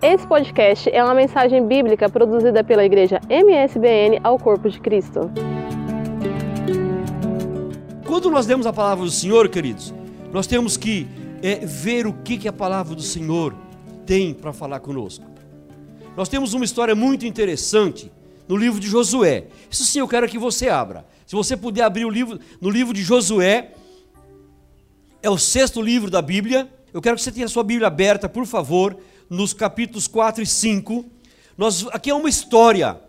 Esse podcast é uma mensagem bíblica produzida pela igreja MSBN ao Corpo de Cristo. Quando nós demos a palavra do Senhor, queridos, nós temos que é, ver o que, que a palavra do Senhor tem para falar conosco. Nós temos uma história muito interessante no livro de Josué. Isso sim eu quero que você abra. Se você puder abrir o livro no livro de Josué, é o sexto livro da Bíblia. Eu quero que você tenha a sua Bíblia aberta, por favor, nos capítulos 4 e 5. Nós, aqui é uma história,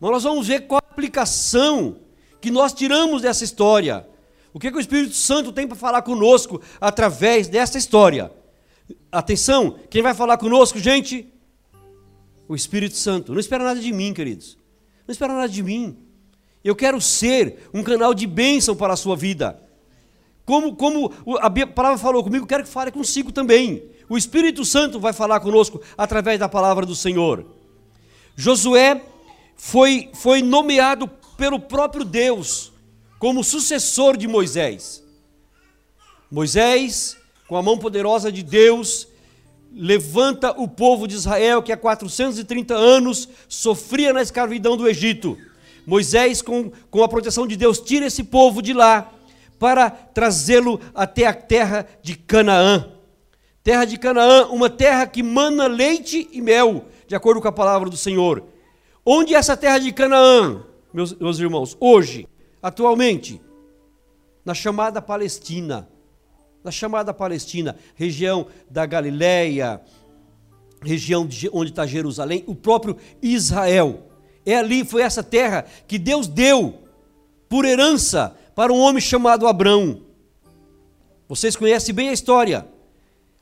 mas nós vamos ver qual a aplicação que nós tiramos dessa história. O que, que o Espírito Santo tem para falar conosco através dessa história? Atenção, quem vai falar conosco, gente? O Espírito Santo. Não espera nada de mim, queridos. Não espera nada de mim. Eu quero ser um canal de bênção para a sua vida. Como, como a palavra falou comigo, quero que fale consigo também. O Espírito Santo vai falar conosco através da palavra do Senhor. Josué foi, foi nomeado pelo próprio Deus como sucessor de Moisés. Moisés, com a mão poderosa de Deus, levanta o povo de Israel que há 430 anos sofria na escravidão do Egito. Moisés, com, com a proteção de Deus, tira esse povo de lá para trazê-lo até a terra de Canaã. Terra de Canaã, uma terra que mana leite e mel, de acordo com a palavra do Senhor. Onde é essa terra de Canaã, meus, meus irmãos? Hoje, atualmente, na chamada Palestina. Na chamada Palestina, região da Galileia, região de, onde está Jerusalém, o próprio Israel. É ali, foi essa terra que Deus deu por herança para um homem chamado Abrão. Vocês conhecem bem a história,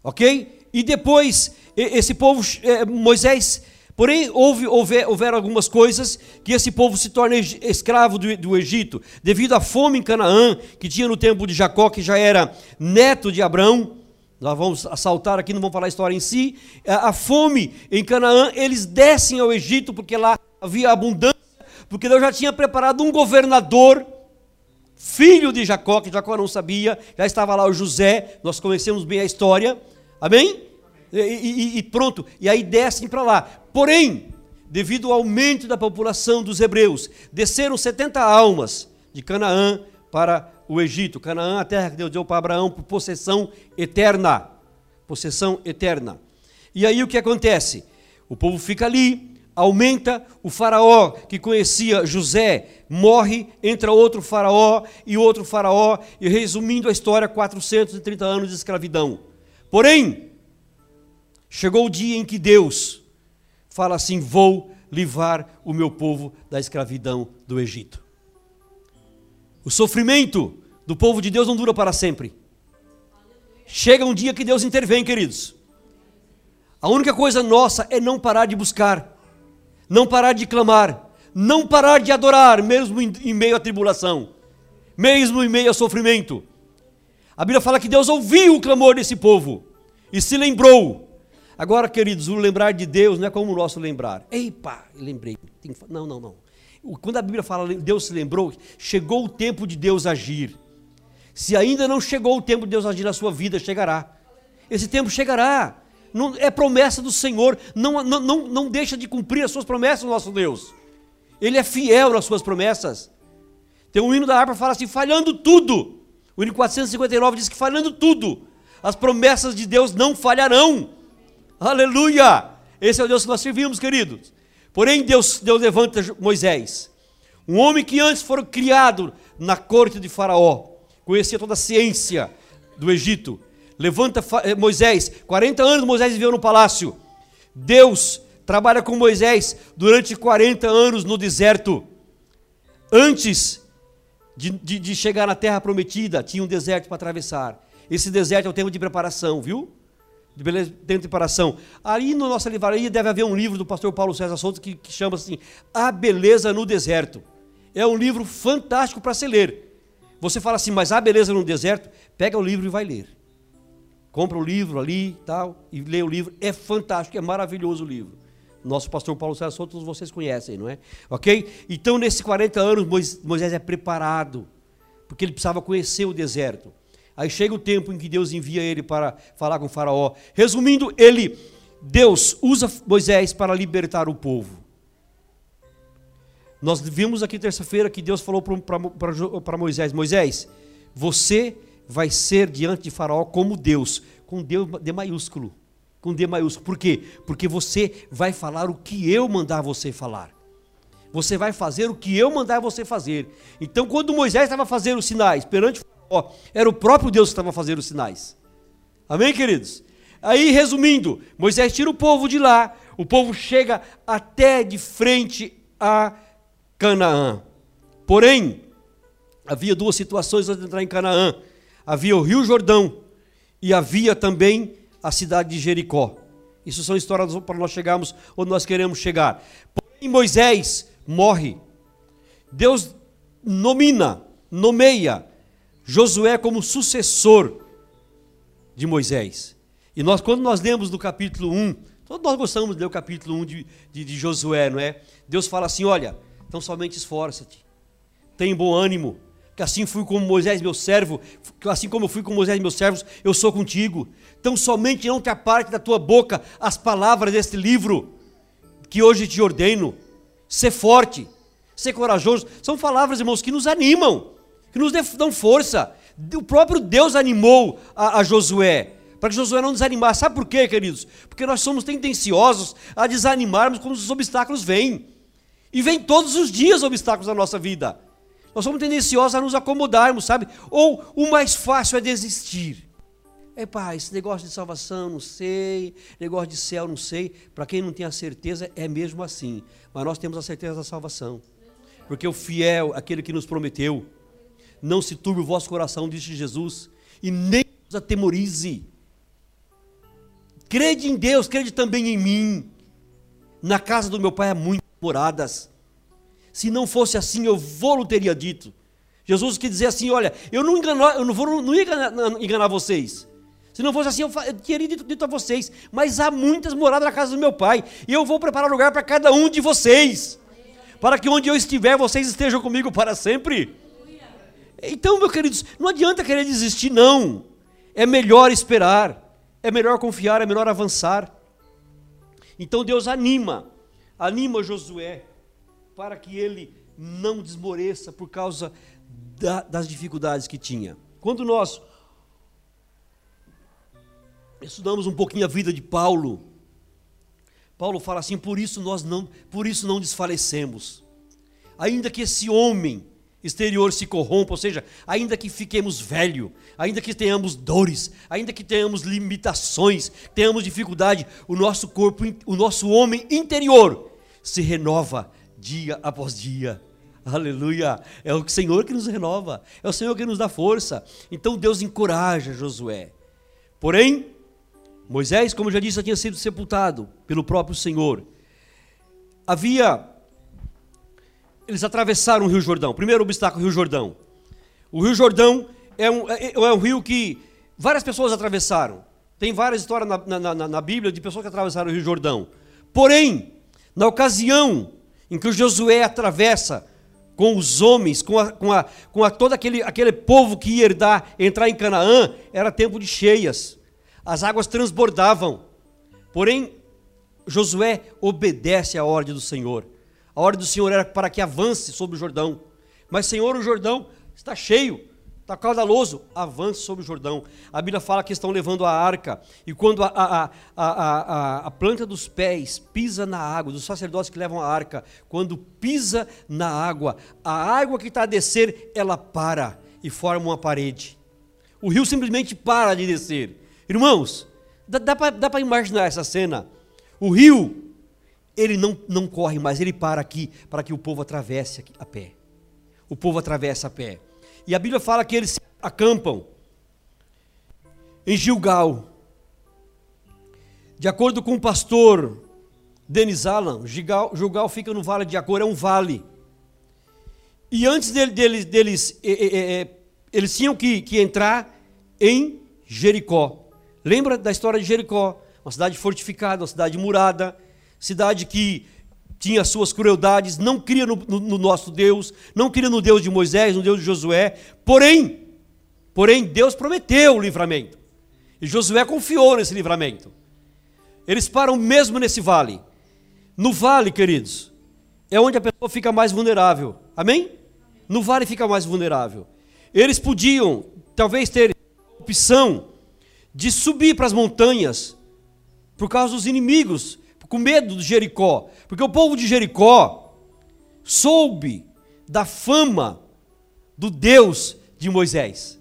ok? E depois, esse povo, é, Moisés, porém, houve, houver, houver algumas coisas que esse povo se torna escravo do, do Egito, devido à fome em Canaã, que tinha no tempo de Jacó, que já era neto de Abrão. Nós vamos assaltar aqui, não vamos falar a história em si. A fome em Canaã, eles descem ao Egito, porque lá havia abundância, porque Deus já tinha preparado um governador filho de Jacó, que Jacó não sabia, já estava lá o José, nós conhecemos bem a história, amém? E, e, e pronto, e aí descem para lá. Porém, devido ao aumento da população dos hebreus, desceram 70 almas de Canaã para o Egito. Canaã, a terra que Deus deu para Abraão por possessão eterna. Possessão eterna. E aí o que acontece? O povo fica ali, aumenta, o faraó que conhecia José morre, entra outro faraó e outro faraó, e resumindo a história, 430 anos de escravidão. Porém, chegou o dia em que Deus fala assim: Vou livrar o meu povo da escravidão do Egito. O sofrimento do povo de Deus não dura para sempre. Chega um dia que Deus intervém, queridos. A única coisa nossa é não parar de buscar não parar de clamar, não parar de adorar, mesmo em meio à tribulação, mesmo em meio ao sofrimento. A Bíblia fala que Deus ouviu o clamor desse povo e se lembrou. Agora, queridos, o lembrar de Deus não é como o nosso lembrar. Ei, pá, lembrei. Não, não, não. Quando a Bíblia fala Deus se lembrou, chegou o tempo de Deus agir. Se ainda não chegou o tempo de Deus agir na sua vida, chegará. Esse tempo chegará. Não, é promessa do Senhor. Não, não, não, não deixa de cumprir as suas promessas, nosso Deus. Ele é fiel nas suas promessas. Tem um hino da harpa que fala assim: falhando tudo. O hino 459 diz que falhando tudo, as promessas de Deus não falharão. Aleluia! Esse é o Deus que nós servimos, queridos. Porém, Deus, Deus levanta Moisés, um homem que antes foi criado na corte de Faraó, conhecia toda a ciência do Egito, Levanta eh, Moisés. 40 anos Moisés viveu no palácio. Deus trabalha com Moisés durante 40 anos no deserto. Antes de, de, de chegar na terra prometida, tinha um deserto para atravessar. Esse deserto é o tempo de preparação, viu? De beleza, tempo de preparação. Aí na nossa livraria deve haver um livro do pastor Paulo César Souza que, que chama assim A Beleza no Deserto. É um livro fantástico para se ler. Você fala assim, mas a beleza no deserto? Pega o livro e vai ler compra o livro ali tal, e lê o livro. É fantástico, é maravilhoso o livro. Nosso pastor Paulo César Souto, vocês conhecem, não é? Ok? Então, nesses 40 anos, Moisés é preparado, porque ele precisava conhecer o deserto. Aí chega o tempo em que Deus envia ele para falar com o Faraó. Resumindo, ele Deus usa Moisés para libertar o povo. Nós vimos aqui terça-feira que Deus falou para Moisés: Moisés, você vai ser diante de Faraó como Deus, com D maiúsculo. Com D maiúsculo. Por quê? Porque você vai falar o que eu mandar você falar. Você vai fazer o que eu mandar você fazer. Então, quando Moisés estava fazendo os sinais perante Faraó, era o próprio Deus que estava fazendo os sinais. Amém, queridos? Aí, resumindo, Moisés tira o povo de lá, o povo chega até de frente a Canaã. Porém, havia duas situações antes de entrar em Canaã. Havia o Rio Jordão e havia também a cidade de Jericó. Isso são histórias para nós chegarmos onde nós queremos chegar. Porém, Moisés morre. Deus nomina, nomeia Josué como sucessor de Moisés. E nós, quando nós lemos no capítulo 1, todos nós gostamos de ler o capítulo 1 de, de, de Josué, não é? Deus fala assim: olha, então somente esforça-te, tem bom ânimo, que assim fui como Moisés, meu servo, que assim como fui com Moisés, meus servos, eu sou contigo. Então somente não te aparte da tua boca as palavras deste livro que hoje te ordeno. Ser forte, ser corajoso, são palavras, irmãos, que nos animam, que nos dão força. O próprio Deus animou a, a Josué, para que Josué não desanimasse. Sabe por quê, queridos? Porque nós somos tendenciosos a desanimarmos quando os obstáculos vêm. E vem todos os dias obstáculos na nossa vida. Nós somos tendenciosos a nos acomodarmos, sabe? Ou o mais fácil é desistir. É, pai, esse negócio de salvação, não sei, negócio de céu, não sei. Para quem não tem a certeza, é mesmo assim. Mas nós temos a certeza da salvação. Porque o fiel, aquele que nos prometeu, não se turbe o vosso coração, disse Jesus, e nem os atemorize. Crede em Deus, crede também em mim. Na casa do meu pai há muitas moradas. Se não fosse assim, eu vou teria dito. Jesus quis dizer assim: olha, eu não, engano, eu não, vou, não enganar, enganar, vocês. Se não fosse assim, eu, eu teria dito, dito, a vocês. Mas há muitas moradas na casa do meu pai. E eu vou preparar lugar para cada um de vocês. Para que onde eu estiver, vocês estejam comigo para sempre. Então, meus queridos, não adianta querer desistir, não. É melhor esperar. É melhor confiar, é melhor avançar. Então Deus anima, anima Josué para que ele não desmoreça por causa da, das dificuldades que tinha. Quando nós estudamos um pouquinho a vida de Paulo, Paulo fala assim: por isso nós não, por isso não desfalecemos. Ainda que esse homem exterior se corrompa, ou seja, ainda que fiquemos velho, ainda que tenhamos dores, ainda que tenhamos limitações, tenhamos dificuldade, o nosso corpo, o nosso homem interior se renova dia após dia. Aleluia! É o Senhor que nos renova, é o Senhor que nos dá força. Então Deus encoraja Josué. Porém, Moisés, como já disse, já tinha sido sepultado pelo próprio Senhor. Havia. Eles atravessaram o Rio Jordão. Primeiro obstáculo, o Rio Jordão. O Rio Jordão é um, é, é um rio que várias pessoas atravessaram. Tem várias histórias na, na, na, na Bíblia de pessoas que atravessaram o Rio Jordão. Porém, na ocasião em que Josué atravessa com os homens, com, a, com, a, com a, todo aquele, aquele povo que ia herdar, entrar em Canaã, era tempo de cheias. As águas transbordavam. Porém, Josué obedece à ordem do Senhor. A ordem do Senhor era para que avance sobre o Jordão. Mas, Senhor, o Jordão está cheio está caudaloso, avance sobre o Jordão. A Bíblia fala que estão levando a arca, e quando a, a, a, a, planta dos pés pisa na água, dos sacerdotes que levam a arca, quando pisa na água, a água que está a descer, ela para e forma uma parede. O rio simplesmente para de descer. Irmãos, dá, dá para imaginar essa cena. O rio, ele não, não corre mais, ele para aqui para que o povo atravesse a pé. O povo atravessa a pé. E a Bíblia fala que eles acampam em Gilgal. De acordo com o pastor Denis Allan, Gilgal, Gilgal fica no vale de Acor, é um vale. E antes deles, deles é, é, é, eles tinham que, que entrar em Jericó. Lembra da história de Jericó? Uma cidade fortificada, uma cidade murada, cidade que tinha suas crueldades, não cria no, no, no, nosso Deus, não cria no Deus de Moisés, no Deus de Josué. Porém, porém Deus prometeu o livramento. E Josué confiou nesse livramento. Eles param mesmo nesse vale. No vale, queridos, é onde a pessoa fica mais vulnerável. Amém? No vale fica mais vulnerável. Eles podiam, talvez, ter opção de subir para as montanhas por causa dos inimigos, com medo de Jericó. Porque o povo de Jericó soube da fama do Deus de Moisés,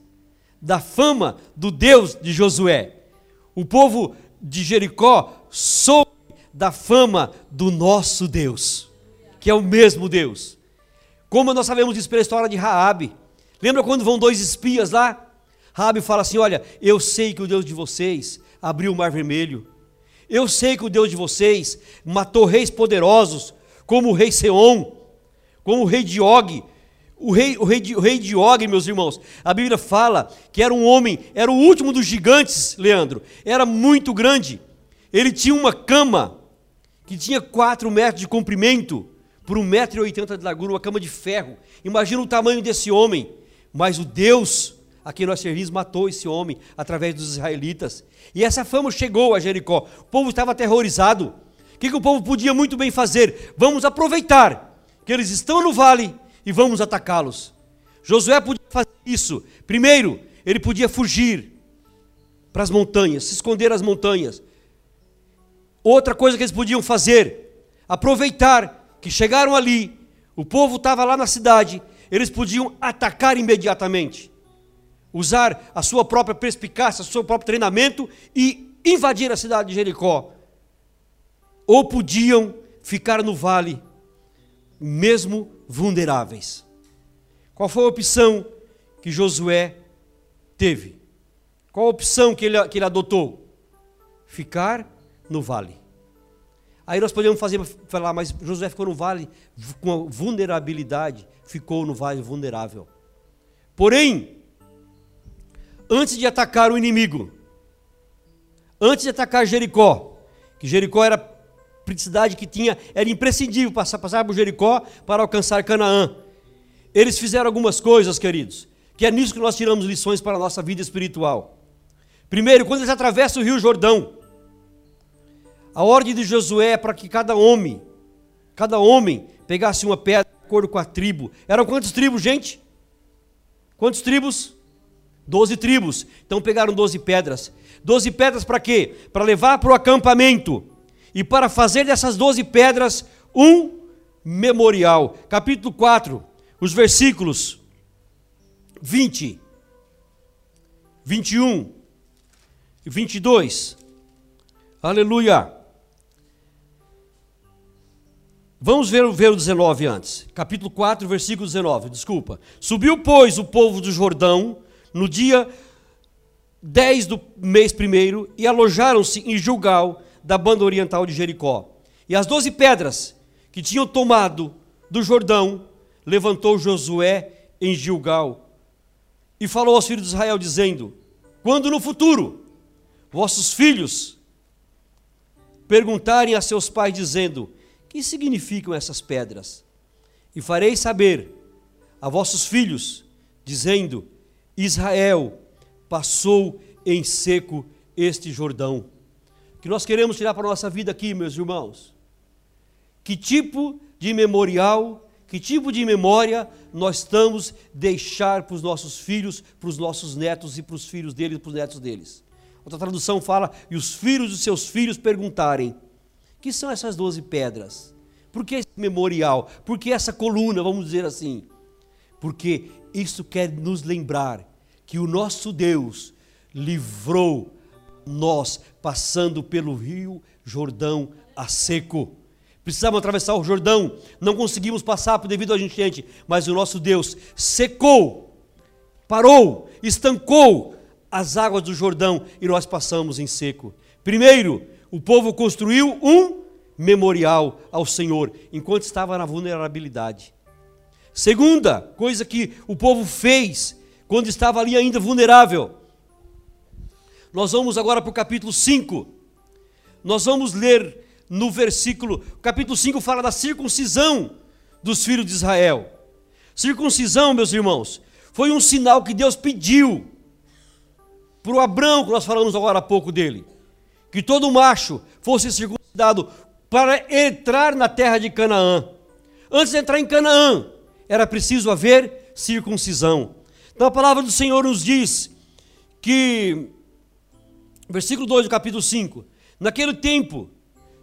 da fama do Deus de Josué. O povo de Jericó soube da fama do nosso Deus, que é o mesmo Deus. Como nós sabemos disso pela história de Raabe. Lembra quando vão dois espias lá? Raabe fala assim: "Olha, eu sei que o Deus de vocês abriu o mar vermelho. Eu sei que o Deus de vocês matou reis poderosos, como o rei Seom, como o rei de Og, o rei, o, rei o rei de Og, meus irmãos, a Bíblia fala que era um homem, era o último dos gigantes, Leandro, era muito grande. Ele tinha uma cama que tinha 4 metros de comprimento por 1,80m de largura, uma cama de ferro. Imagina o tamanho desse homem. Mas o Deus a quem nós servimos matou esse homem através dos israelitas. E essa fama chegou a Jericó. O povo estava aterrorizado. O que, que o povo podia muito bem fazer? Vamos aproveitar que eles estão no vale e vamos atacá-los. Josué podia fazer isso. Primeiro, ele podia fugir para as montanhas, se esconder nas montanhas. Outra coisa que eles podiam fazer, aproveitar que chegaram ali, o povo estava lá na cidade, eles podiam atacar imediatamente. Usar a sua própria perspicácia, o seu próprio treinamento e invadir a cidade de Jericó. Ou podiam ficar no vale, mesmo vulneráveis. Qual foi a opção que Josué teve? Qual a opção que ele, que ele adotou? Ficar no vale. Aí nós podemos fazer, falar, mas Josué ficou no vale com vulnerabilidade, ficou no vale vulnerável. Porém, antes de atacar o inimigo, antes de atacar Jericó, que Jericó era cidade que tinha, era imprescindível passar, passar por Jericó para alcançar Canaã. Eles fizeram algumas coisas, queridos, que é nisso que nós tiramos lições para a nossa vida espiritual. Primeiro, quando eles atravessam o rio Jordão, a ordem de Josué é para que cada homem, cada homem pegasse uma pedra de acordo com a tribo. Eram quantas tribos, gente? Quantas tribos? Doze tribos. Então pegaram doze pedras. Doze pedras para quê? Para levar para o acampamento e para fazer dessas doze pedras um memorial. Capítulo 4, os versículos 20, 21 e 22. Aleluia. Vamos ver, ver o 19 antes. Capítulo 4, versículo 19. Desculpa. Subiu, pois, o povo do Jordão no dia 10 do mês primeiro e alojaram-se em Gilgal da banda oriental de Jericó. E as doze pedras que tinham tomado do Jordão, levantou Josué em Gilgal e falou aos filhos de Israel, dizendo: Quando no futuro vossos filhos perguntarem a seus pais, dizendo: Que significam essas pedras? E farei saber a vossos filhos, dizendo: Israel passou em seco este Jordão que nós queremos tirar para a nossa vida aqui, meus irmãos. Que tipo de memorial, que tipo de memória nós estamos deixar para os nossos filhos, para os nossos netos e para os filhos deles e para os netos deles? Outra tradução fala: e os filhos dos seus filhos perguntarem: que são essas doze pedras? Por que esse memorial? Por que essa coluna, vamos dizer assim? Porque isso quer nos lembrar que o nosso Deus livrou nós passando pelo rio Jordão a seco. Precisávamos atravessar o Jordão, não conseguimos passar devido a enchente, mas o nosso Deus secou, parou, estancou as águas do Jordão e nós passamos em seco. Primeiro, o povo construiu um memorial ao Senhor enquanto estava na vulnerabilidade. Segunda coisa que o povo fez quando estava ali ainda vulnerável, nós vamos agora para o capítulo 5. Nós vamos ler no versículo, o capítulo 5 fala da circuncisão dos filhos de Israel. Circuncisão, meus irmãos, foi um sinal que Deus pediu para o Abraão, que nós falamos agora há pouco dele. que todo macho fosse circuncidado para entrar na terra de Canaã. Antes de entrar em Canaã, era preciso haver circuncisão. Então a palavra do Senhor nos diz que, versículo 2 do capítulo 5: Naquele tempo,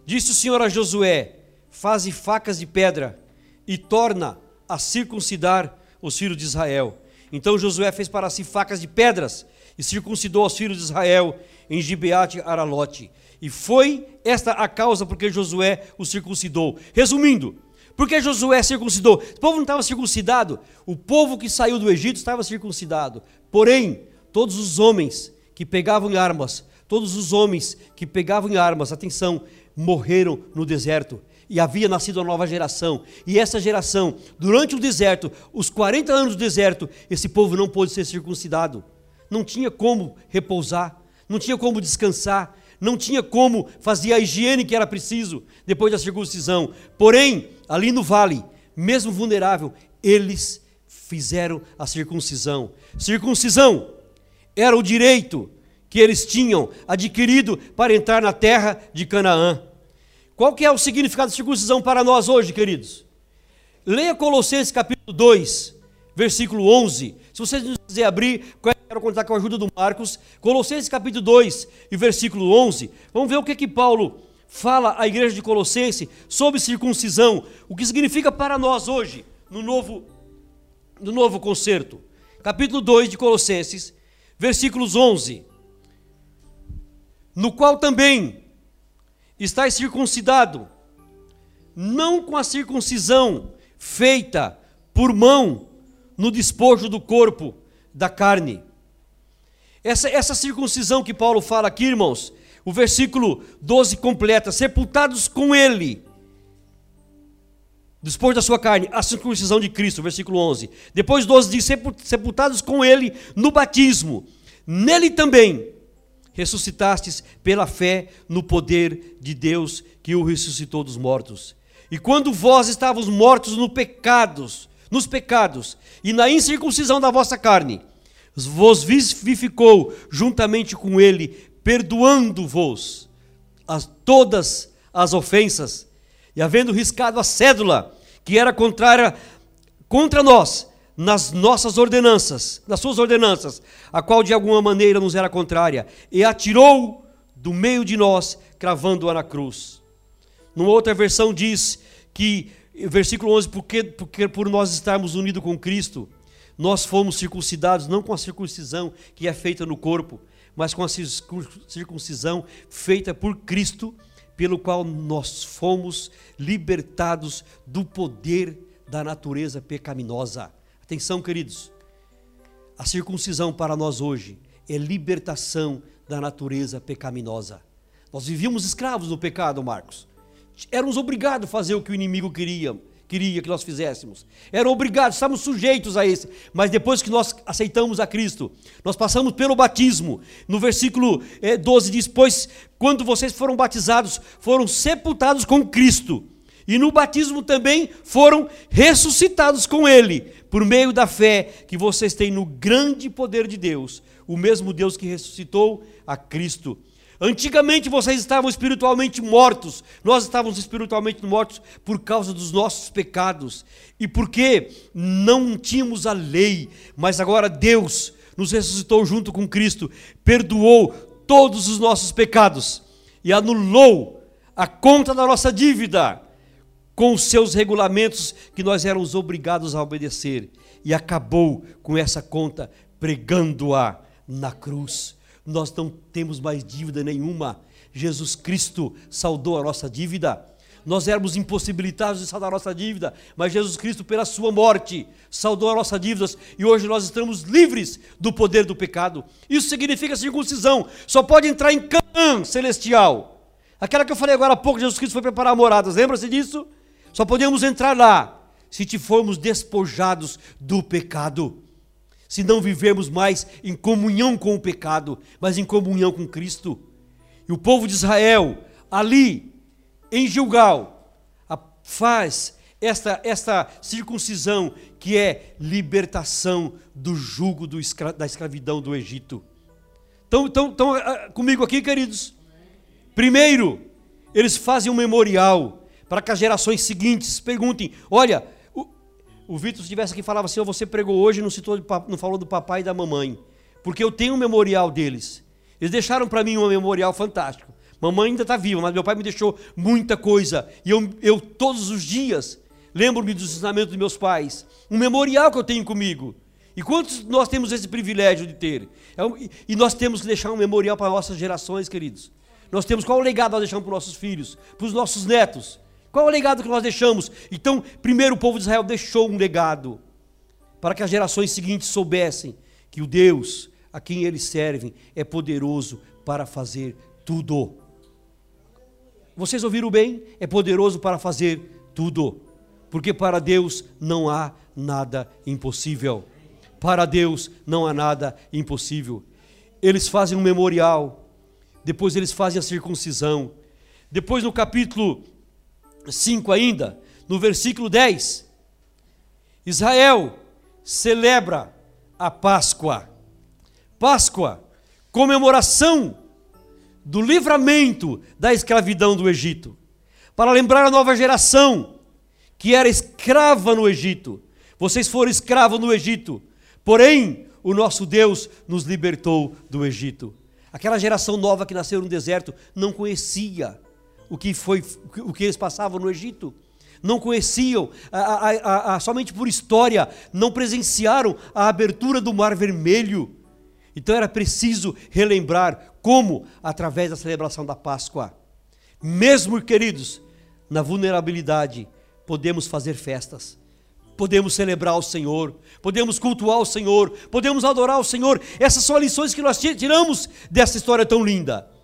disse o Senhor a Josué: Faze facas de pedra e torna a circuncidar os filhos de Israel. Então Josué fez para si facas de pedras e circuncidou os filhos de Israel em Gibeate Aralote. E foi esta a causa porque Josué o circuncidou. Resumindo, porque Josué circuncidou? O povo não estava circuncidado, o povo que saiu do Egito estava circuncidado. Porém, todos os homens que pegavam em armas, todos os homens que pegavam em armas, atenção, morreram no deserto. E havia nascido uma nova geração. E essa geração, durante o deserto, os 40 anos do deserto, esse povo não pôde ser circuncidado. Não tinha como repousar, não tinha como descansar, não tinha como fazer a higiene que era preciso depois da circuncisão. Porém, ali no vale, mesmo vulnerável, eles fizeram a circuncisão. Circuncisão era o direito que eles tinham adquirido para entrar na terra de Canaã. Qual que é o significado de circuncisão para nós hoje, queridos? Leia Colossenses capítulo 2, versículo 11. Se vocês não quiser abrir, quero contar com a ajuda do Marcos, Colossenses capítulo 2 e versículo 11. Vamos ver o que que Paulo fala à igreja de Colossenses sobre circuncisão, o que significa para nós hoje, no novo, no novo concerto. Capítulo 2 de Colossenses, versículos 11. No qual também estáis circuncidado, não com a circuncisão feita por mão no despojo do corpo da carne. Essa, essa circuncisão que Paulo fala aqui, irmãos, o versículo 12 completa: sepultados com ele, depois da sua carne, a circuncisão de Cristo, versículo 11. Depois 12 diz: sepultados com ele no batismo, nele também ressuscitastes pela fé no poder de Deus que o ressuscitou dos mortos. E quando vós estavas mortos no pecados, nos pecados e na incircuncisão da vossa carne, vos vivificou juntamente com ele, perdoando-vos as, todas as ofensas, e havendo riscado a cédula que era contrária contra nós, nas nossas ordenanças, nas suas ordenanças, a qual de alguma maneira nos era contrária, e atirou do meio de nós, cravando-a na cruz. Numa outra versão diz que, versículo 11, porque, porque por nós estarmos unidos com Cristo, nós fomos circuncidados não com a circuncisão que é feita no corpo, mas com a circuncisão feita por Cristo, pelo qual nós fomos libertados do poder da natureza pecaminosa. Atenção, queridos. A circuncisão para nós hoje é libertação da natureza pecaminosa. Nós vivíamos escravos do pecado, Marcos. Éramos obrigados a fazer o que o inimigo queria, queria que nós fizéssemos. Eram obrigados, estávamos sujeitos a esse. Mas depois que nós aceitamos a Cristo, nós passamos pelo batismo. No versículo 12 eh, diz: Pois quando vocês foram batizados, foram sepultados com Cristo. E no batismo também foram ressuscitados com Ele por meio da fé que vocês têm no grande poder de Deus, o mesmo Deus que ressuscitou a Cristo. Antigamente vocês estavam espiritualmente mortos, nós estávamos espiritualmente mortos por causa dos nossos pecados. E porque não tínhamos a lei, mas agora Deus nos ressuscitou junto com Cristo, perdoou todos os nossos pecados e anulou a conta da nossa dívida com os seus regulamentos que nós éramos obrigados a obedecer, e acabou com essa conta pregando-a na cruz. Nós não temos mais dívida nenhuma. Jesus Cristo saldou a nossa dívida. Nós éramos impossibilitados de saldar a nossa dívida, mas Jesus Cristo, pela sua morte, saldou as nossas dívidas e hoje nós estamos livres do poder do pecado. Isso significa circuncisão. Só pode entrar em Canaã celestial. Aquela que eu falei agora há pouco, Jesus Cristo foi preparar moradas. Lembra-se disso? Só podemos entrar lá se te formos despojados do pecado. Se não vivemos mais em comunhão com o pecado, mas em comunhão com Cristo. E o povo de Israel, ali, em Gilgal, faz esta, esta circuncisão que é libertação do jugo do escra da escravidão do Egito. Estão, estão, estão comigo aqui, queridos? Primeiro, eles fazem um memorial para que as gerações seguintes perguntem: olha, o, Vitor, se estivesse aqui, falava assim: você pregou hoje, não, não falou do papai e da mamãe, porque eu tenho um memorial deles. Eles deixaram para mim um memorial fantástico. Mamãe ainda está viva, mas meu pai me deixou muita coisa. E eu, eu todos os dias, lembro-me dos ensinamentos dos meus pais. Um memorial que eu tenho comigo. E quantos nós temos esse privilégio de ter? É e nós temos que deixar um memorial para nossas gerações, queridos. Nós temos qual legado nós deixamos para os nossos filhos, para os nossos netos? Qual o legado que nós deixamos? Então, primeiro o povo de Israel deixou um legado para que as gerações seguintes soubessem que o Deus a quem eles servem é poderoso para fazer tudo. Vocês ouviram bem? É poderoso para fazer tudo. Porque para Deus não há nada impossível. Para Deus não há nada impossível. Eles fazem um memorial, depois eles fazem a circuncisão. Depois no capítulo 5 ainda, no versículo 10, Israel celebra a Páscoa. Páscoa, comemoração do livramento da escravidão do Egito, para lembrar a nova geração que era escrava no Egito. Vocês foram escravos no Egito, porém o nosso Deus nos libertou do Egito. Aquela geração nova que nasceu no deserto não conhecia o que foi o que eles passavam no Egito. Não conheciam, a, a, a, somente por história, não presenciaram a abertura do Mar Vermelho. Então era preciso relembrar como? Através da celebração da Páscoa. Mesmo, queridos, na vulnerabilidade, podemos fazer festas, podemos celebrar o Senhor, podemos cultuar o Senhor, podemos adorar o Senhor. Essas são as lições que nós tiramos dessa história tão linda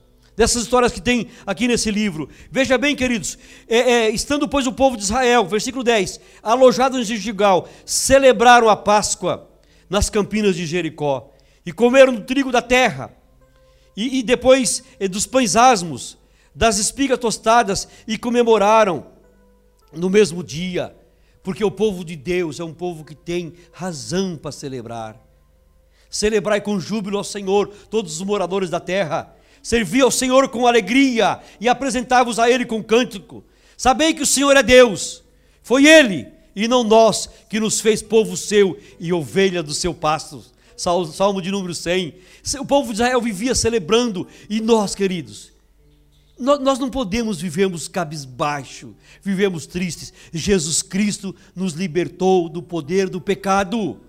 dessas histórias que tem aqui nesse livro. Veja bem, queridos, é, é, estando, pois, o povo de Israel, versículo 10, alojados em Gigal, celebraram a Páscoa nas campinas de Jericó e comeram do trigo da terra e, e depois eh, dos pães asmos, das espigas tostadas, e comemoraram no mesmo dia, porque o povo de Deus é um povo que tem razão para celebrar. Celebrai com júbilo ao Senhor, todos os moradores da terra. Servi ao Senhor com alegria e apresentai-vos a Ele com cântico. Sabei que o Senhor é Deus. Foi Ele e não nós que nos fez povo seu e ovelha do seu pasto. Salmo de número 100. O povo de Israel vivia celebrando, e nós, queridos, nós não podemos vivermos cabisbaixo, vivemos tristes. Jesus Cristo nos libertou do poder do pecado.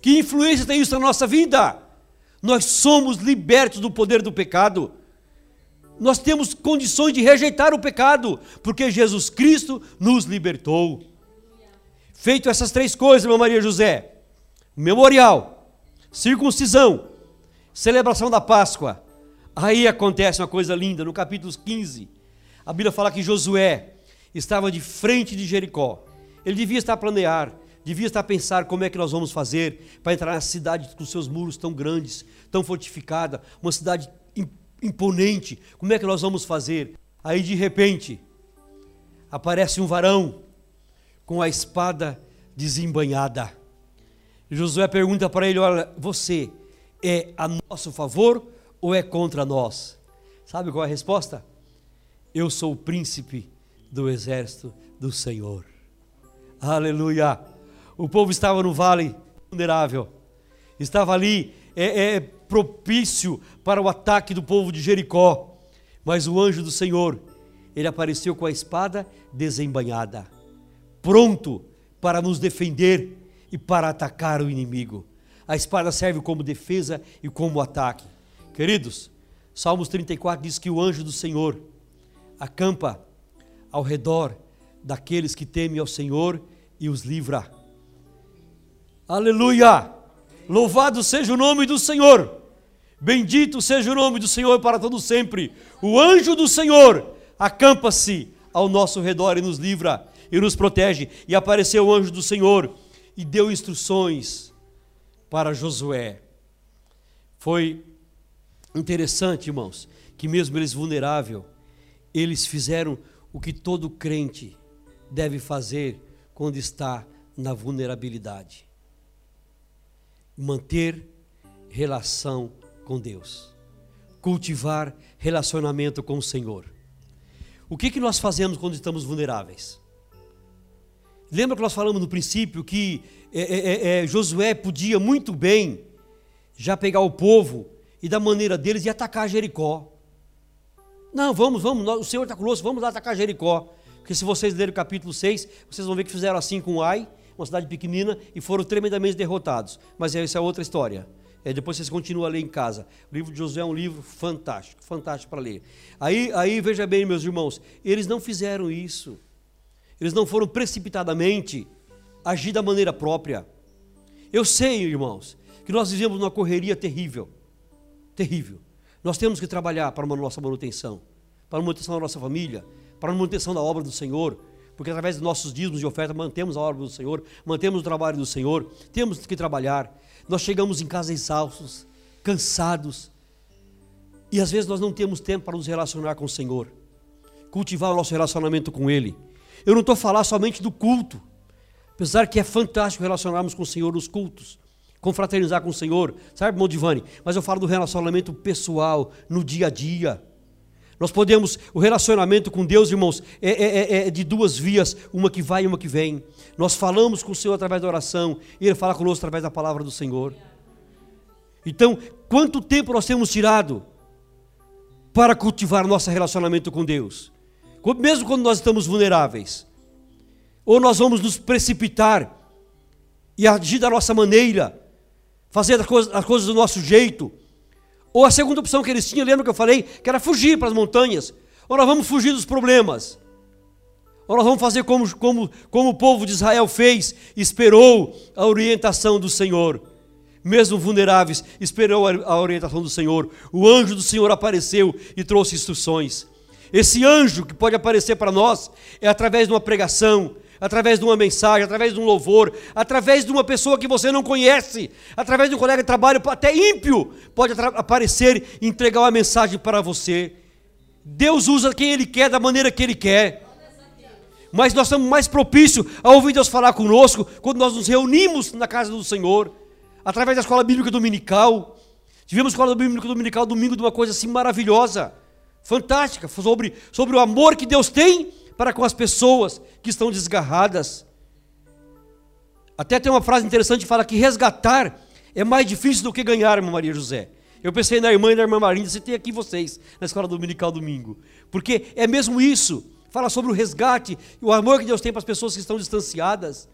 Que influência tem isso na nossa vida? Nós somos libertos do poder do pecado. Nós temos condições de rejeitar o pecado, porque Jesus Cristo nos libertou. Feito essas três coisas, meu Maria José: memorial, circuncisão, celebração da Páscoa. Aí acontece uma coisa linda, no capítulo 15, a Bíblia fala que Josué estava de frente de Jericó. Ele devia estar a planear, devia estar a pensar como é que nós vamos fazer para entrar na cidade com seus muros tão grandes, tão fortificada, uma cidade imponente. Como é que nós vamos fazer? Aí de repente aparece um varão com a espada desembanhada. Josué pergunta para ele: Olha, você é a nosso favor ou é contra nós? Sabe qual é a resposta? Eu sou o príncipe do exército do Senhor. Aleluia! O povo estava no vale vulnerável, estava ali é, é, propício para o ataque do povo de Jericó, mas o anjo do Senhor, ele apareceu com a espada desembanhada, pronto para nos defender e para atacar o inimigo. A espada serve como defesa e como ataque. Queridos, Salmos 34 diz que o anjo do Senhor acampa ao redor daqueles que temem ao Senhor e os livra. Aleluia! Louvado seja o nome do Senhor. Bendito seja o nome do Senhor para todo sempre. O anjo do Senhor acampa-se ao nosso redor e nos livra e nos protege. E apareceu o anjo do Senhor e deu instruções para Josué. Foi interessante, irmãos, que mesmo eles vulnerável, eles fizeram o que todo crente deve fazer quando está na vulnerabilidade. Manter relação com Deus. cultivar relacionamento com o Senhor. O que, que nós fazemos quando estamos vulneráveis? Lembra que nós falamos no princípio que é, é, é, é Josué podia muito bem já pegar o povo e da maneira deles e atacar Jericó. Não, vamos, vamos, o Senhor está conosco, vamos lá atacar Jericó. Porque se vocês lerem o capítulo 6, vocês vão ver que fizeram assim com Ai, uma cidade pequenina, e foram tremendamente derrotados. Mas essa é outra história. É, depois vocês continuam a ler em casa. O livro de Josué é um livro fantástico, fantástico para ler. Aí, aí veja bem, meus irmãos, eles não fizeram isso. Eles não foram precipitadamente agir da maneira própria. Eu sei, irmãos, que nós vivemos numa correria terrível. Terrível. Nós temos que trabalhar para a nossa manutenção, para a manutenção da nossa família, para a manutenção da obra do Senhor, porque através dos nossos dízimos de oferta mantemos a obra do Senhor, mantemos o trabalho do Senhor, temos que trabalhar. Nós chegamos em casa exaustos, cansados, e às vezes nós não temos tempo para nos relacionar com o Senhor, cultivar o nosso relacionamento com Ele. Eu não estou falando somente do culto, apesar que é fantástico relacionarmos com o Senhor nos cultos, confraternizar com o Senhor, sabe, irmão Divani? Mas eu falo do relacionamento pessoal, no dia a dia. Nós podemos, o relacionamento com Deus, irmãos, é, é, é, é de duas vias, uma que vai e uma que vem. Nós falamos com o Senhor através da oração, e Ele fala conosco através da palavra do Senhor. Então, quanto tempo nós temos tirado para cultivar nosso relacionamento com Deus? Mesmo quando nós estamos vulneráveis. Ou nós vamos nos precipitar e agir da nossa maneira, fazer as coisas, as coisas do nosso jeito. Ou a segunda opção que eles tinham, lembra que eu falei, que era fugir para as montanhas. Ou nós vamos fugir dos problemas. Ou nós vamos fazer como, como, como o povo de Israel fez, esperou a orientação do Senhor. Mesmo vulneráveis, esperou a orientação do Senhor. O anjo do Senhor apareceu e trouxe instruções. Esse anjo que pode aparecer para nós é através de uma pregação, através de uma mensagem, através de um louvor, através de uma pessoa que você não conhece, através de um colega de trabalho, até ímpio, pode aparecer e entregar uma mensagem para você. Deus usa quem Ele quer, da maneira que Ele quer. Mas nós estamos mais propícios a ouvir Deus falar conosco quando nós nos reunimos na casa do Senhor, através da escola bíblica dominical. Tivemos escola bíblica dominical domingo de uma coisa assim maravilhosa, fantástica, sobre, sobre o amor que Deus tem para com as pessoas que estão desgarradas. Até tem uma frase interessante que fala que resgatar é mais difícil do que ganhar, irmã Maria José. Eu pensei na irmã e na irmã Marinda, tem aqui vocês, na escola dominical domingo. Porque é mesmo isso. Fala sobre o resgate e o amor que Deus tem para as pessoas que estão distanciadas.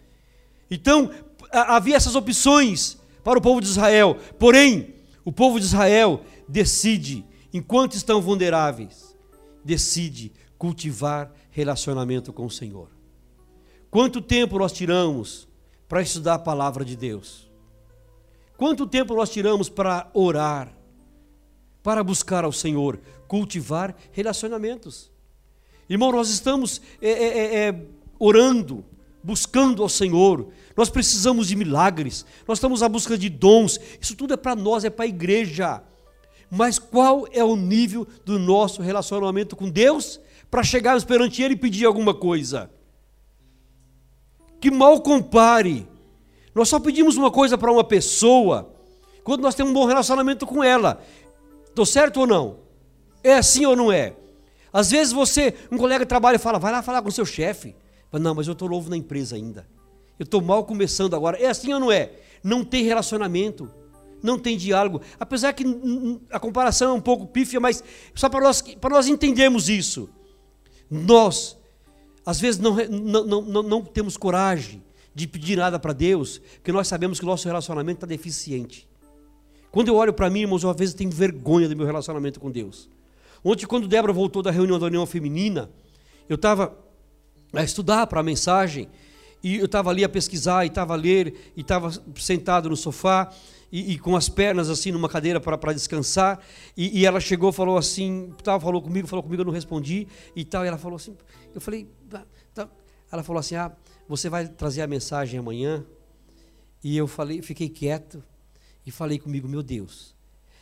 Então, havia essas opções para o povo de Israel. Porém, o povo de Israel decide, enquanto estão vulneráveis, decide cultivar relacionamento com o Senhor. Quanto tempo nós tiramos para estudar a palavra de Deus? Quanto tempo nós tiramos para orar, para buscar ao Senhor, cultivar relacionamentos? Irmão, nós estamos é, é, é, é orando, buscando ao Senhor, nós precisamos de milagres, nós estamos à busca de dons, isso tudo é para nós, é para a igreja. Mas qual é o nível do nosso relacionamento com Deus para chegarmos perante Ele e pedir alguma coisa. Que mal compare. Nós só pedimos uma coisa para uma pessoa quando nós temos um bom relacionamento com ela. Estou certo ou não? É assim ou não é? Às vezes você, um colega de trabalho, fala, vai lá falar com seu chefe. Não, mas eu estou novo na empresa ainda. Eu estou mal começando agora. É assim ou não é? Não tem relacionamento, não tem diálogo. Apesar que a comparação é um pouco pífia, mas só para nós, para nós entendermos isso. Nós, às vezes, não, não, não, não temos coragem de pedir nada para Deus, porque nós sabemos que o nosso relacionamento está deficiente. Quando eu olho para mim, irmãos, eu às vezes tenho vergonha do meu relacionamento com Deus. Ontem, quando Débora voltou da reunião da União Feminina, eu estava a estudar para a mensagem, e eu estava ali a pesquisar, e estava a ler, e estava sentado no sofá, e, e, com as pernas assim numa cadeira para descansar. E, e, ela chegou, falou assim, tal, falou comigo, falou comigo, eu não respondi e tal. E ela falou assim, eu falei, tá, ela falou assim, ah, você vai trazer a mensagem amanhã? E eu falei, fiquei quieto e falei comigo, meu Deus,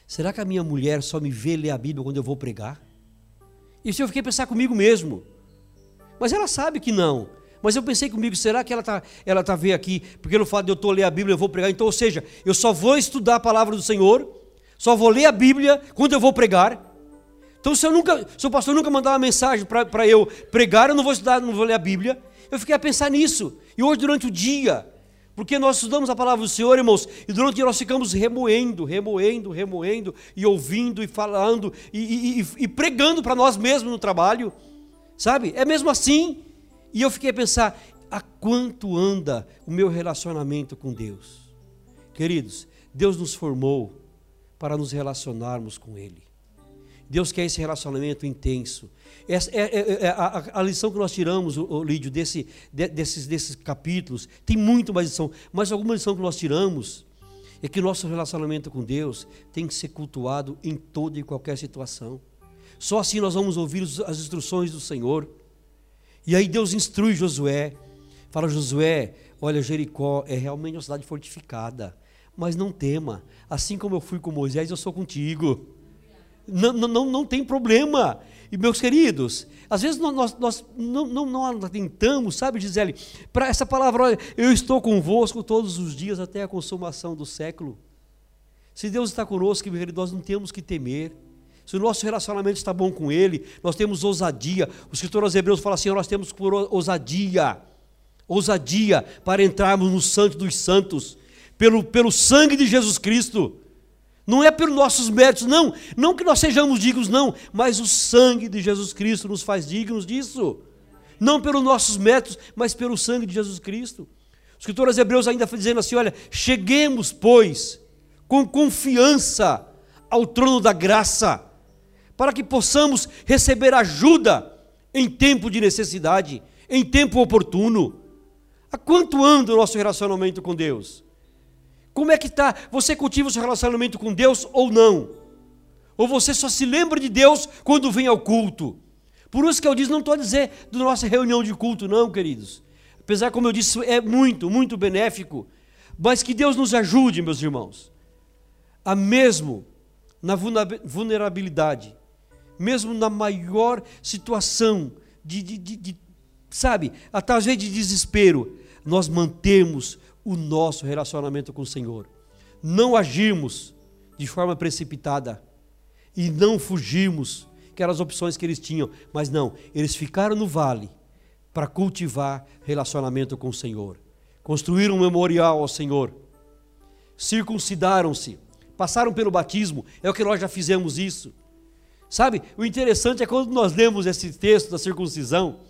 será que a minha mulher só me vê ler a Bíblia quando eu vou pregar? Isso eu fiquei pensar comigo mesmo. Mas ela sabe que não. Mas eu pensei comigo, será que ela está ela tá vendo aqui, porque no fato de eu estou ler a Bíblia, eu vou pregar. Então, ou seja, eu só vou estudar a palavra do Senhor, Só vou ler a Bíblia quando eu vou pregar. Então, se, eu nunca, se o pastor nunca mandar uma mensagem para eu pregar, eu não vou estudar, não vou ler a Bíblia. Eu fiquei a pensar nisso. E hoje, durante o dia, porque nós estudamos a palavra do Senhor, irmãos, e durante o dia nós ficamos remoendo, remoendo, remoendo, e ouvindo, e falando, e, e, e, e pregando para nós mesmos no trabalho, sabe? É mesmo assim. E eu fiquei a pensar, a quanto anda o meu relacionamento com Deus? Queridos, Deus nos formou para nos relacionarmos com Ele. Deus quer esse relacionamento intenso. Essa é, é, é a, a, lição que nós tiramos, o, Lídio, desse, de, desses, desses capítulos, tem muito mais lição, mas alguma lição que nós tiramos é que nosso relacionamento com Deus tem que ser cultuado em toda e qualquer situação. Só assim nós vamos ouvir as instruções do Senhor. E aí Deus instrui Josué, fala: Josué, olha, Jericó é realmente uma cidade fortificada, mas não tema, assim como eu fui com Moisés, eu sou contigo. Não, não, não tem problema. E meus queridos, às vezes nós, nós não, não, não atentamos, sabe, Gisele, para essa palavra, olha, eu estou convosco todos os dias até a consumação do século. Se Deus está conosco, nós não temos que temer. Se o nosso relacionamento está bom com Ele, nós temos ousadia. O escritor aos Hebreus fala assim: nós temos por ousadia, ousadia para entrarmos no Santo dos Santos, pelo, pelo sangue de Jesus Cristo. Não é pelos nossos méritos, não. Não que nós sejamos dignos, não. Mas o sangue de Jesus Cristo nos faz dignos disso. Não pelos nossos méritos, mas pelo sangue de Jesus Cristo. O escritor aos Hebreus ainda dizendo assim: olha, cheguemos, pois, com confiança ao trono da graça, para que possamos receber ajuda em tempo de necessidade, em tempo oportuno. Há quanto anda o nosso relacionamento com Deus? Como é que está? Você cultiva o seu relacionamento com Deus ou não? Ou você só se lembra de Deus quando vem ao culto? Por isso que eu disse, não estou a dizer da nossa reunião de culto, não, queridos. Apesar, como eu disse, é muito, muito benéfico. Mas que Deus nos ajude, meus irmãos, a mesmo na vulnerabilidade, mesmo na maior situação de, de, de, de sabe, até às vezes de desespero, nós mantemos o nosso relacionamento com o Senhor. Não agimos de forma precipitada e não fugimos, que eram as opções que eles tinham, mas não, eles ficaram no vale para cultivar relacionamento com o Senhor. Construíram um memorial ao Senhor. Circuncidaram-se, passaram pelo batismo, é o que nós já fizemos isso. Sabe, o interessante é quando nós lemos esse texto da circuncisão,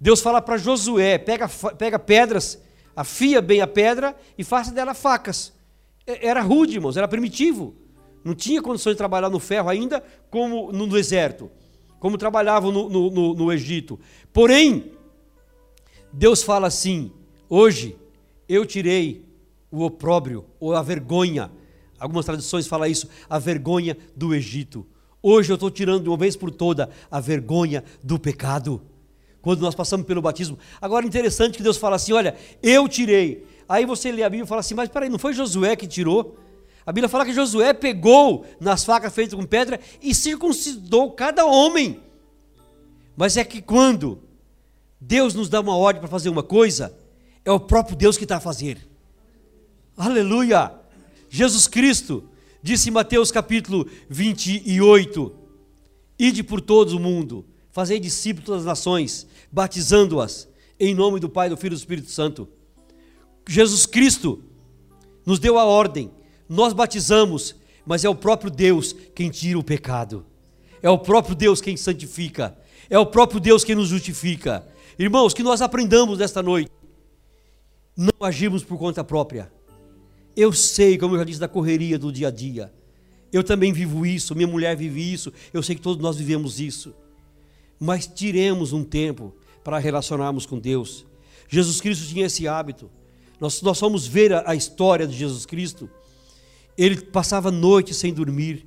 Deus fala para Josué: pega, pega pedras afia bem a pedra e faça dela facas. Era rude, irmãos, era primitivo. Não tinha condições de trabalhar no ferro ainda como no deserto, como trabalhavam no, no, no, no Egito. Porém, Deus fala assim: hoje eu tirei o opróbrio ou a vergonha. Algumas tradições falam isso, a vergonha do Egito. Hoje eu estou tirando de uma vez por toda a vergonha do pecado quando nós passamos pelo batismo. Agora, interessante que Deus fala assim: olha, eu tirei. Aí você lê a Bíblia e fala assim: mas peraí, não foi Josué que tirou? A Bíblia fala que Josué pegou nas facas feitas com pedra e circuncidou cada homem. Mas é que quando Deus nos dá uma ordem para fazer uma coisa, é o próprio Deus que está a fazer. Aleluia! Jesus Cristo disse Mateus capítulo 28: Ide por todo o mundo, fazei discípulos das nações, batizando-as em nome do Pai, do Filho e do Espírito Santo. Jesus Cristo nos deu a ordem, nós batizamos, mas é o próprio Deus quem tira o pecado, é o próprio Deus quem santifica, é o próprio Deus quem nos justifica. Irmãos, que nós aprendamos nesta noite, não agimos por conta própria. Eu sei, como eu já disse, da correria do dia a dia. Eu também vivo isso, minha mulher vive isso, eu sei que todos nós vivemos isso. Mas tiremos um tempo para relacionarmos com Deus. Jesus Cristo tinha esse hábito. Nós, nós fomos ver a, a história de Jesus Cristo. Ele passava noite sem dormir.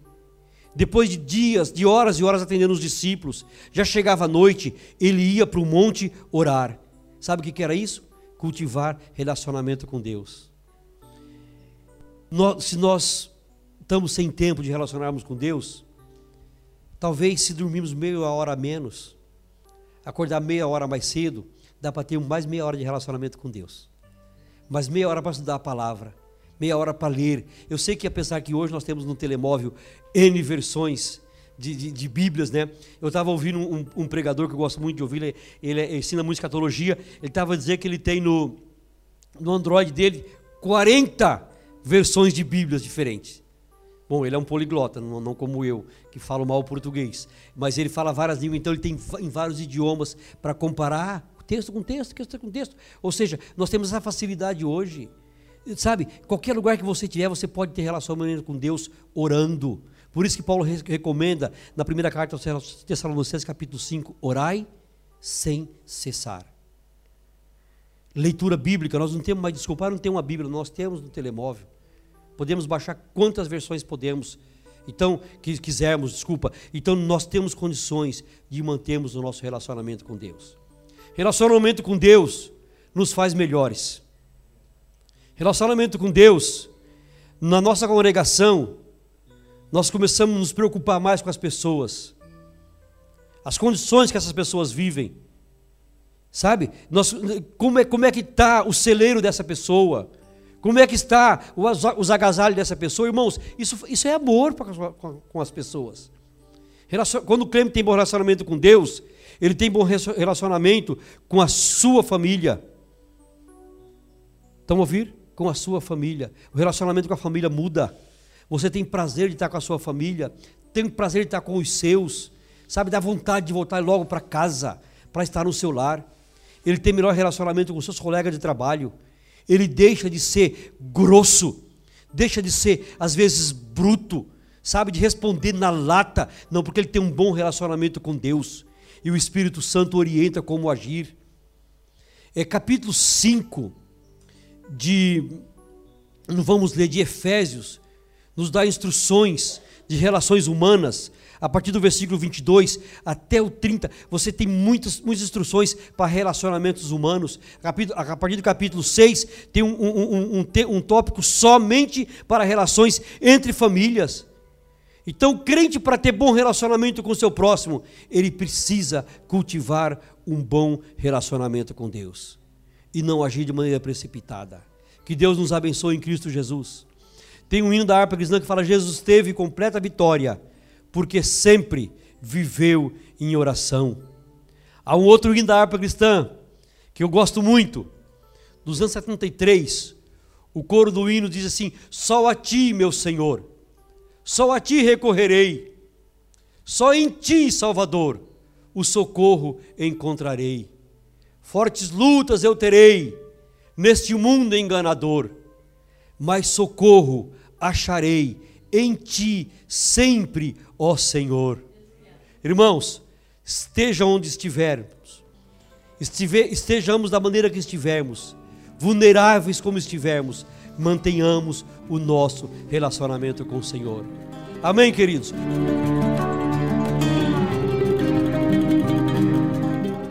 Depois de dias, de horas e horas atendendo os discípulos, já chegava a noite, ele ia para o monte orar. Sabe o que era isso? Cultivar relacionamento com Deus. Nós, se nós estamos sem tempo de relacionarmos com Deus, talvez se dormirmos meia hora a menos, acordar meia hora mais cedo, dá para ter mais meia hora de relacionamento com Deus. Mais meia hora para estudar a palavra, meia hora para ler. Eu sei que apesar que hoje nós temos no telemóvel N versões de, de, de Bíblias, né? Eu estava ouvindo um, um, pregador que eu gosto muito de ouvir, ele, ele ensina muito escatologia, ele estava dizendo que ele tem no, no Android dele 40 versões de Bíblias diferentes. Bom, ele é um poliglota, não, não, como eu, que falo mal português. Mas ele fala várias línguas, então ele tem em vários idiomas para comparar texto com texto, texto com texto. Ou seja, nós temos essa facilidade hoje. Sabe, qualquer lugar que você tiver, você pode ter relacionamento com Deus orando. Por isso que Paulo recomenda na primeira carta aos Tessalonicenses, capítulo 5, orai sem cessar. Leitura bíblica, nós não temos mais desculpa, não tem uma Bíblia, nós temos no telemóvel. Podemos baixar quantas versões podemos. Então, que quisermos, desculpa. Então nós temos condições de mantermos o nosso relacionamento com Deus. Relacionamento com Deus nos faz melhores. Relacionamento com Deus, na nossa congregação, nós começamos a nos preocupar mais com as pessoas, as condições que essas pessoas vivem, sabe? Nós, como é, como é que está o celeiro dessa pessoa? Como é que está os, os agasalhos dessa pessoa? Irmãos, isso, isso é amor com, com as pessoas. Quando o crente tem bom relacionamento com Deus, ele tem bom relacionamento com a sua família. Estão ouvir? Com a sua família. O relacionamento com a família muda. Você tem prazer de estar com a sua família, tem prazer de estar com os seus, sabe, dá vontade de voltar logo para casa, para estar no seu lar. Ele tem melhor relacionamento com seus colegas de trabalho. Ele deixa de ser grosso, deixa de ser, às vezes, bruto, sabe, de responder na lata, não, porque ele tem um bom relacionamento com Deus. E o Espírito Santo orienta como agir. É capítulo 5 de. Não vamos ler de Efésios, nos dá instruções de relações humanas. A partir do versículo 22 até o 30, você tem muitas, muitas instruções para relacionamentos humanos. A partir do capítulo 6, tem um, um, um, um tópico somente para relações entre famílias. Então, crente, para ter bom relacionamento com o seu próximo, ele precisa cultivar um bom relacionamento com Deus e não agir de maneira precipitada. Que Deus nos abençoe em Cristo Jesus. Tem um hino da harpa cristã que fala: Jesus teve completa vitória, porque sempre viveu em oração. Há um outro hino da harpa cristã que eu gosto muito, dos anos 73. O coro do hino diz assim: Só a ti, meu Senhor, só a ti recorrerei, só em ti, Salvador, o socorro encontrarei. Fortes lutas eu terei neste mundo enganador, mas socorro acharei em ti sempre, ó Senhor. Irmãos, esteja onde estivermos, estejamos da maneira que estivermos, vulneráveis como estivermos, mantenhamos o nosso relacionamento com o Senhor. Amém, queridos?